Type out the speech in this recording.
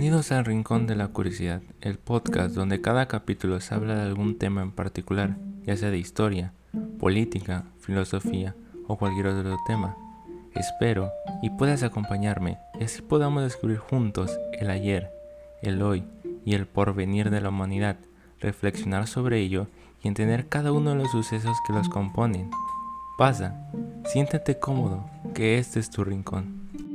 Bienvenidos al Rincón de la Curiosidad, el podcast donde cada capítulo se habla de algún tema en particular, ya sea de historia, política, filosofía o cualquier otro tema. Espero y puedas acompañarme y así podamos descubrir juntos el ayer, el hoy y el porvenir de la humanidad, reflexionar sobre ello y entender cada uno de los sucesos que los componen. Pasa, siéntete cómodo, que este es tu rincón.